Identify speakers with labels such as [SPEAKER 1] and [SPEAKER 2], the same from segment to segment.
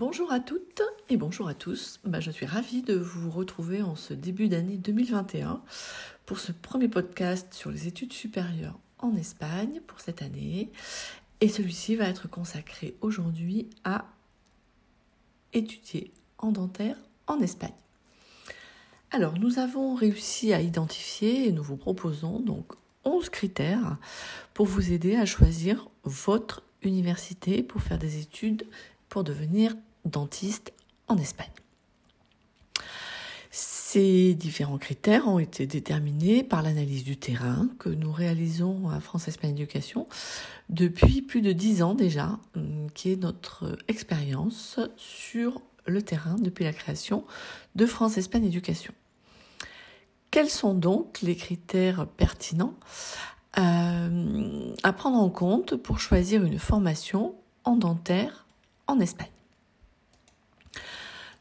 [SPEAKER 1] Bonjour à toutes et bonjour à tous. Bah, je suis ravie de vous retrouver en ce début d'année 2021 pour ce premier podcast sur les études supérieures en Espagne pour cette année. Et celui-ci va être consacré aujourd'hui à étudier en dentaire en Espagne. Alors, nous avons réussi à identifier et nous vous proposons donc 11 critères pour vous aider à choisir votre université pour faire des études pour devenir dentiste en Espagne. Ces différents critères ont été déterminés par l'analyse du terrain que nous réalisons à France Espagne Éducation depuis plus de dix ans déjà, hum, qui est notre expérience sur le terrain depuis la création de France Espagne Éducation. Quels sont donc les critères pertinents euh, à prendre en compte pour choisir une formation en dentaire en Espagne?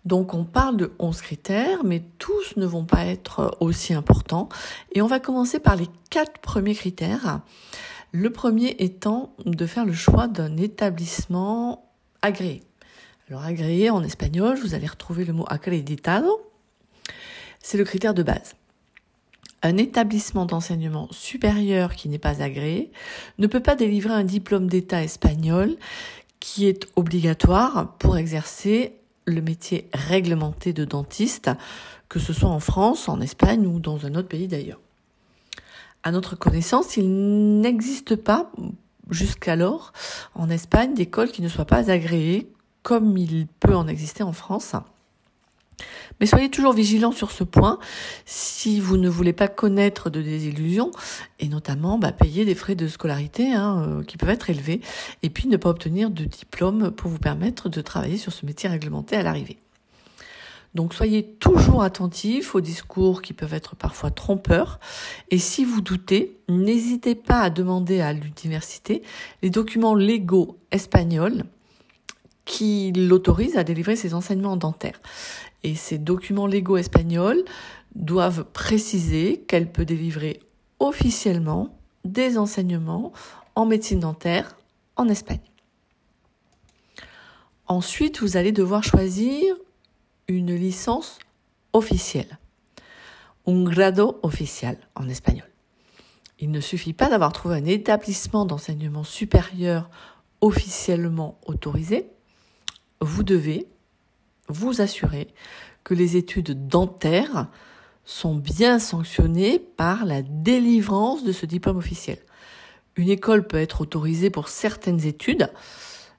[SPEAKER 1] Donc on parle de 11 critères, mais tous ne vont pas être aussi importants. Et on va commencer par les quatre premiers critères. Le premier étant de faire le choix d'un établissement agréé. Alors agréé en espagnol, vous allez retrouver le mot acreditado. C'est le critère de base. Un établissement d'enseignement supérieur qui n'est pas agréé ne peut pas délivrer un diplôme d'État espagnol qui est obligatoire pour exercer le métier réglementé de dentiste, que ce soit en France, en Espagne ou dans un autre pays d'ailleurs. À notre connaissance, il n'existe pas jusqu'alors en Espagne d'école qui ne soit pas agréée comme il peut en exister en France. Mais soyez toujours vigilants sur ce point si vous ne voulez pas connaître de désillusions et notamment bah, payer des frais de scolarité hein, euh, qui peuvent être élevés et puis ne pas obtenir de diplôme pour vous permettre de travailler sur ce métier réglementé à l'arrivée. Donc soyez toujours attentifs aux discours qui peuvent être parfois trompeurs et si vous doutez, n'hésitez pas à demander à l'université les documents légaux espagnols qui l'autorisent à délivrer ses enseignements dentaires. Et ces documents légaux espagnols doivent préciser qu'elle peut délivrer officiellement des enseignements en médecine dentaire en Espagne. Ensuite, vous allez devoir choisir une licence officielle, un grado oficial en espagnol. Il ne suffit pas d'avoir trouvé un établissement d'enseignement supérieur officiellement autorisé. Vous devez vous assurer que les études dentaires sont bien sanctionnées par la délivrance de ce diplôme officiel. Une école peut être autorisée pour certaines études,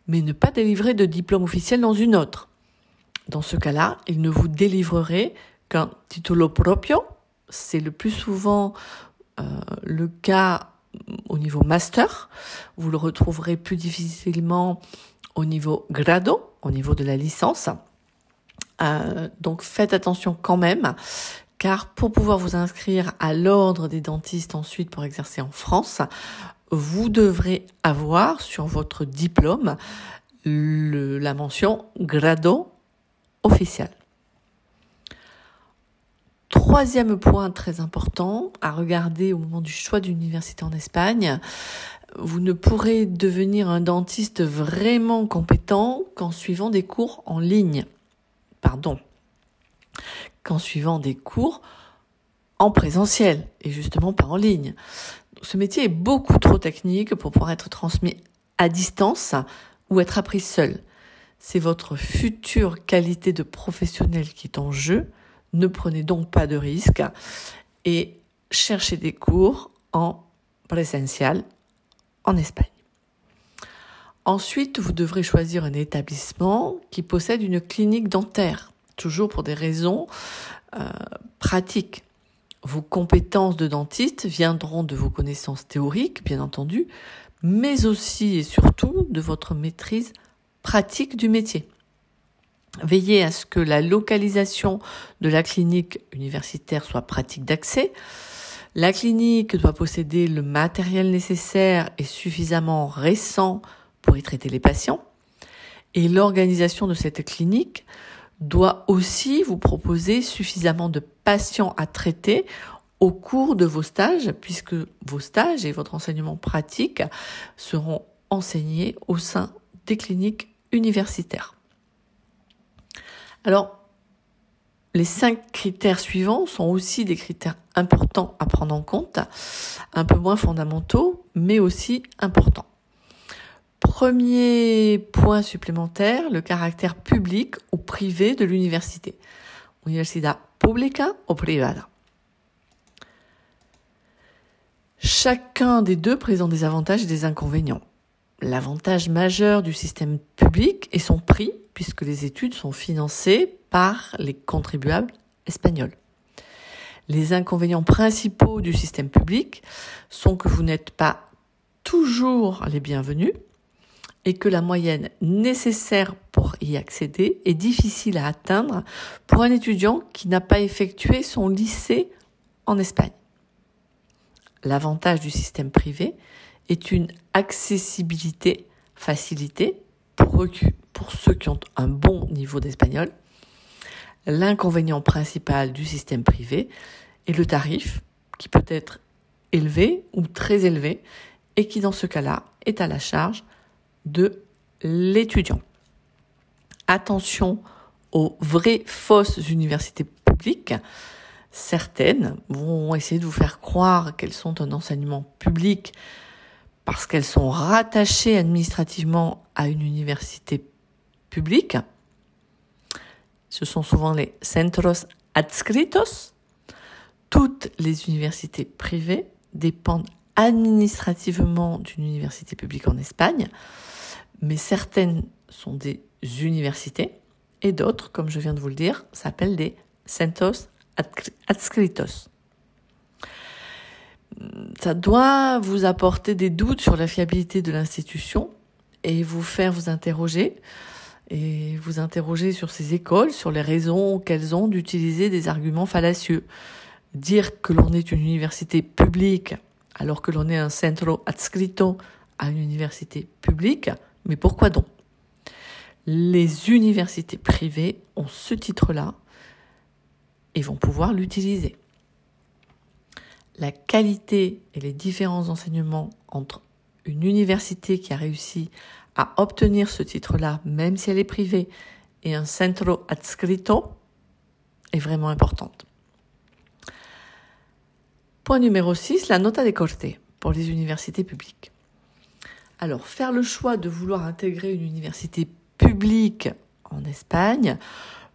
[SPEAKER 1] mais ne pas délivrer de diplôme officiel dans une autre. Dans ce cas-là, il ne vous délivrerait qu'un titulo proprio. C'est le plus souvent euh, le cas au niveau master. Vous le retrouverez plus difficilement au niveau grado, au niveau de la licence. Euh, donc faites attention quand même, car pour pouvoir vous inscrire à l'ordre des dentistes ensuite pour exercer en France, vous devrez avoir sur votre diplôme la mention grado officiel. Troisième point très important à regarder au moment du choix d'université en Espagne, vous ne pourrez devenir un dentiste vraiment compétent qu'en suivant des cours en ligne pardon, qu'en suivant des cours en présentiel et justement pas en ligne. Ce métier est beaucoup trop technique pour pouvoir être transmis à distance ou être appris seul. C'est votre future qualité de professionnel qui est en jeu. Ne prenez donc pas de risques et cherchez des cours en présentiel en Espagne. Ensuite, vous devrez choisir un établissement qui possède une clinique dentaire, toujours pour des raisons euh, pratiques. Vos compétences de dentiste viendront de vos connaissances théoriques, bien entendu, mais aussi et surtout de votre maîtrise pratique du métier. Veillez à ce que la localisation de la clinique universitaire soit pratique d'accès. La clinique doit posséder le matériel nécessaire et suffisamment récent pour y traiter les patients. Et l'organisation de cette clinique doit aussi vous proposer suffisamment de patients à traiter au cours de vos stages, puisque vos stages et votre enseignement pratique seront enseignés au sein des cliniques universitaires. Alors, les cinq critères suivants sont aussi des critères importants à prendre en compte, un peu moins fondamentaux, mais aussi importants. Premier point supplémentaire, le caractère public ou privé de l'université. Universidad pública o privada. Chacun des deux présente des avantages et des inconvénients. L'avantage majeur du système public est son prix, puisque les études sont financées par les contribuables espagnols. Les inconvénients principaux du système public sont que vous n'êtes pas toujours les bienvenus et que la moyenne nécessaire pour y accéder est difficile à atteindre pour un étudiant qui n'a pas effectué son lycée en Espagne. L'avantage du système privé est une accessibilité facilitée pour, pour ceux qui ont un bon niveau d'espagnol L'inconvénient principal du système privé est le tarif, qui peut être élevé ou très élevé, et qui dans ce cas-là est à la charge de l'étudiant. Attention aux vraies fausses universités publiques. Certaines vont essayer de vous faire croire qu'elles sont un enseignement public parce qu'elles sont rattachées administrativement à une université publique. Ce sont souvent les centros adscritos. Toutes les universités privées dépendent administrativement d'une université publique en Espagne, mais certaines sont des universités et d'autres, comme je viens de vous le dire, s'appellent des centros adscritos. Ça doit vous apporter des doutes sur la fiabilité de l'institution et vous faire vous interroger et vous interroger sur ces écoles, sur les raisons qu'elles ont d'utiliser des arguments fallacieux. Dire que l'on est une université publique alors que l'on est un centro adscrito à une université publique, mais pourquoi donc? Les universités privées ont ce titre-là et vont pouvoir l'utiliser. La qualité et les différents enseignements entre une université qui a réussi à obtenir ce titre-là, même si elle est privée, et un centro adscrito est vraiment importante. Point numéro 6, la nota de corte pour les universités publiques. Alors, faire le choix de vouloir intégrer une université publique en Espagne,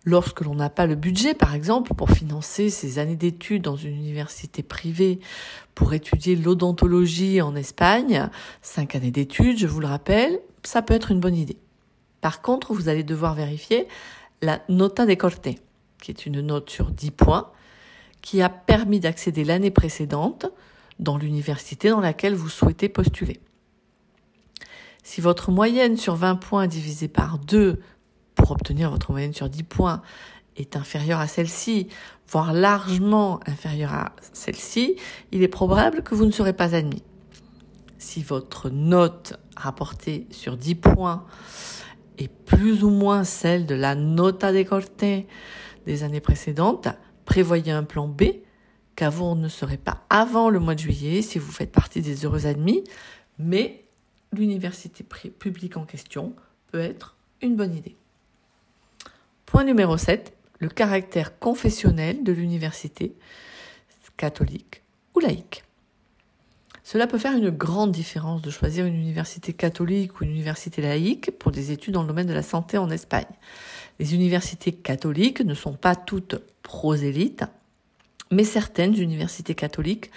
[SPEAKER 1] lorsque l'on n'a pas le budget, par exemple, pour financer ses années d'études dans une université privée pour étudier l'odontologie en Espagne, cinq années d'études, je vous le rappelle, ça peut être une bonne idée. Par contre, vous allez devoir vérifier la nota de corte, qui est une note sur 10 points, qui a permis d'accéder l'année précédente dans l'université dans laquelle vous souhaitez postuler. Si votre moyenne sur 20 points divisée par 2 pour obtenir votre moyenne sur 10 points est inférieure à celle-ci, voire largement inférieure à celle-ci, il est probable que vous ne serez pas admis. Si votre note rapportée sur 10 points est plus ou moins celle de la nota de corte des années précédentes, prévoyez un plan B, car vous ne serez pas avant le mois de juillet si vous faites partie des heureux admis, mais l'université publique en question peut être une bonne idée. Point numéro 7, le caractère confessionnel de l'université catholique ou laïque. Cela peut faire une grande différence de choisir une université catholique ou une université laïque pour des études dans le domaine de la santé en Espagne. Les universités catholiques ne sont pas toutes prosélytes, mais certaines universités catholiques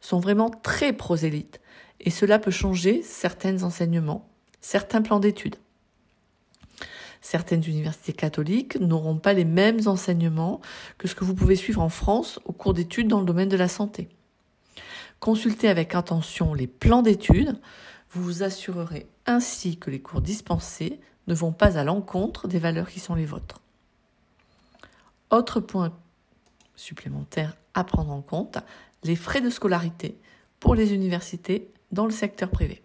[SPEAKER 1] sont vraiment très prosélytes et cela peut changer certains enseignements, certains plans d'études. Certaines universités catholiques n'auront pas les mêmes enseignements que ce que vous pouvez suivre en France au cours d'études dans le domaine de la santé. Consultez avec attention les plans d'études, vous vous assurerez ainsi que les cours dispensés ne vont pas à l'encontre des valeurs qui sont les vôtres. Autre point supplémentaire à prendre en compte, les frais de scolarité pour les universités dans le secteur privé.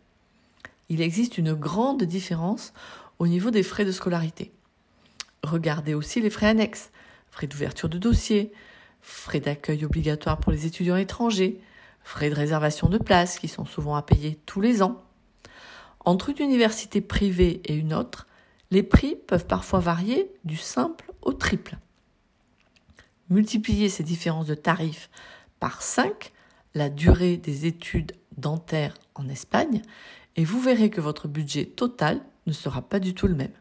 [SPEAKER 1] Il existe une grande différence au niveau des frais de scolarité. Regardez aussi les frais annexes, frais d'ouverture de dossier, frais d'accueil obligatoires pour les étudiants étrangers, frais de réservation de place qui sont souvent à payer tous les ans. Entre une université privée et une autre, Les prix peuvent parfois varier du simple au triple. Multipliez ces différences de tarifs par 5, la durée des études dentaires en Espagne, et vous verrez que votre budget total ne sera pas du tout le même.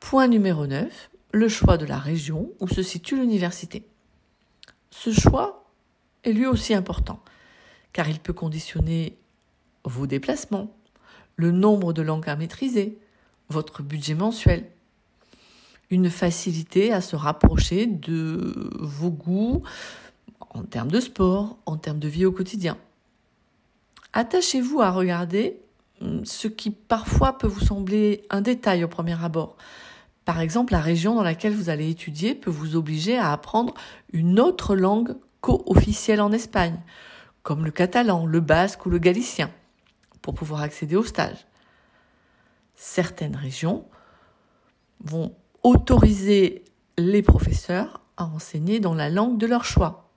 [SPEAKER 1] Point numéro 9, le choix de la région où se situe l'université. Ce choix est lui aussi important, car il peut conditionner vos déplacements, le nombre de langues à maîtriser, votre budget mensuel, une facilité à se rapprocher de vos goûts en termes de sport, en termes de vie au quotidien. Attachez-vous à regarder hum, ce qui parfois peut vous sembler un détail au premier abord. Par exemple, la région dans laquelle vous allez étudier peut vous obliger à apprendre une autre langue co-officielle en Espagne, comme le catalan, le basque ou le galicien pour pouvoir accéder au stage. Certaines régions vont autoriser les professeurs à enseigner dans la langue de leur choix.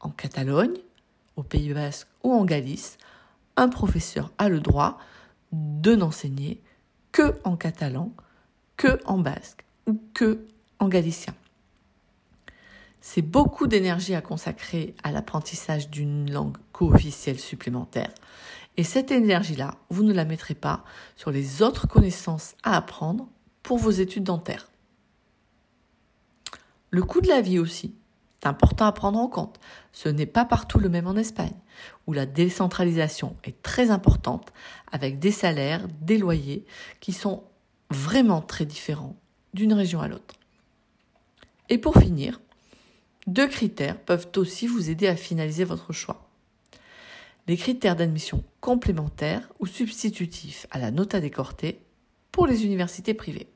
[SPEAKER 1] En Catalogne, au Pays Basque ou en Galice, un professeur a le droit de n'enseigner que en catalan, que en basque ou que en galicien. C'est beaucoup d'énergie à consacrer à l'apprentissage d'une langue co-officielle supplémentaire et cette énergie-là, vous ne la mettrez pas sur les autres connaissances à apprendre pour vos études dentaires. Le coût de la vie aussi, c'est important à prendre en compte. Ce n'est pas partout le même en Espagne, où la décentralisation est très importante, avec des salaires, des loyers qui sont vraiment très différents d'une région à l'autre. Et pour finir, deux critères peuvent aussi vous aider à finaliser votre choix les critères d'admission complémentaires ou substitutifs à la nota décortée pour les universités privées.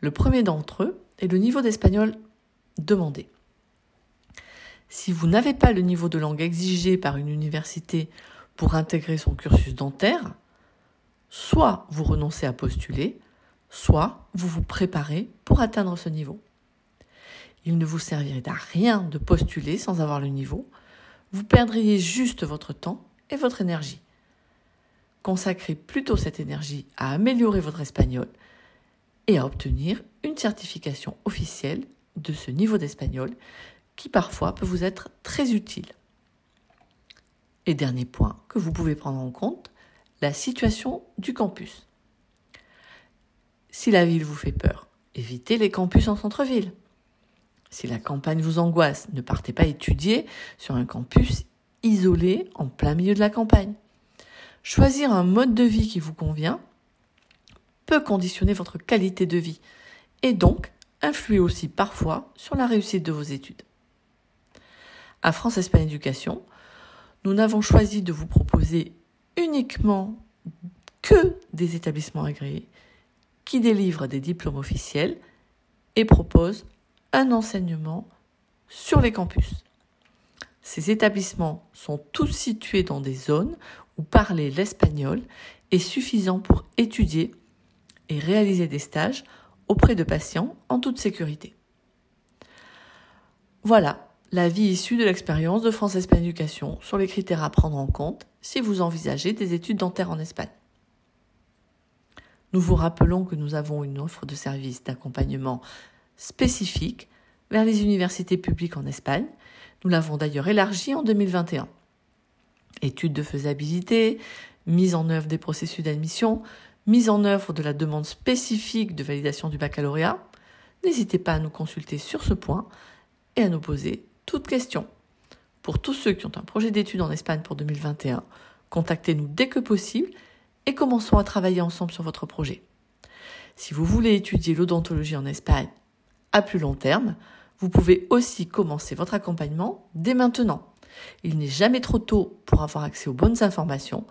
[SPEAKER 1] Le premier d'entre eux est le niveau d'espagnol demandé. Si vous n'avez pas le niveau de langue exigé par une université pour intégrer son cursus dentaire, soit vous renoncez à postuler, soit vous vous préparez pour atteindre ce niveau. Il ne vous servirait à rien de postuler sans avoir le niveau, vous perdriez juste votre temps et votre énergie. Consacrez plutôt cette énergie à améliorer votre espagnol et à obtenir une certification officielle de ce niveau d'espagnol qui parfois peut vous être très utile. Et dernier point que vous pouvez prendre en compte, la situation du campus. Si la ville vous fait peur, évitez les campus en centre-ville. Si la campagne vous angoisse, ne partez pas étudier sur un campus isolé en plein milieu de la campagne. Choisir un mode de vie qui vous convient peut conditionner votre qualité de vie et donc influer aussi parfois sur la réussite de vos études. À France Espagne Éducation, nous n'avons choisi de vous proposer uniquement que des établissements agréés qui délivrent des diplômes officiels et proposent un enseignement sur les campus. Ces établissements sont tous situés dans des zones où parler l'espagnol est suffisant pour étudier et réaliser des stages auprès de patients en toute sécurité. Voilà la vie issue de l'expérience de France Espagne Éducation sur les critères à prendre en compte si vous envisagez des études dentaires en Espagne. Nous vous rappelons que nous avons une offre de services d'accompagnement spécifique vers les universités publiques en Espagne. Nous l'avons d'ailleurs élargi en 2021. Études de faisabilité, mise en œuvre des processus d'admission, mise en œuvre de la demande spécifique de validation du baccalauréat. N'hésitez pas à nous consulter sur ce point et à nous poser toutes questions. Pour tous ceux qui ont un projet d'études en Espagne pour 2021, contactez-nous dès que possible et commençons à travailler ensemble sur votre projet. Si vous voulez étudier l'odontologie en Espagne à plus long terme, vous pouvez aussi commencer votre accompagnement dès maintenant. Il n'est jamais trop tôt pour avoir accès aux bonnes informations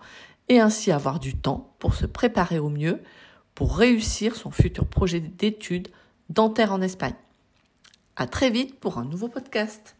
[SPEAKER 1] et ainsi avoir du temps pour se préparer au mieux pour réussir son futur projet d'études dentaire en Espagne. À très vite pour un nouveau podcast.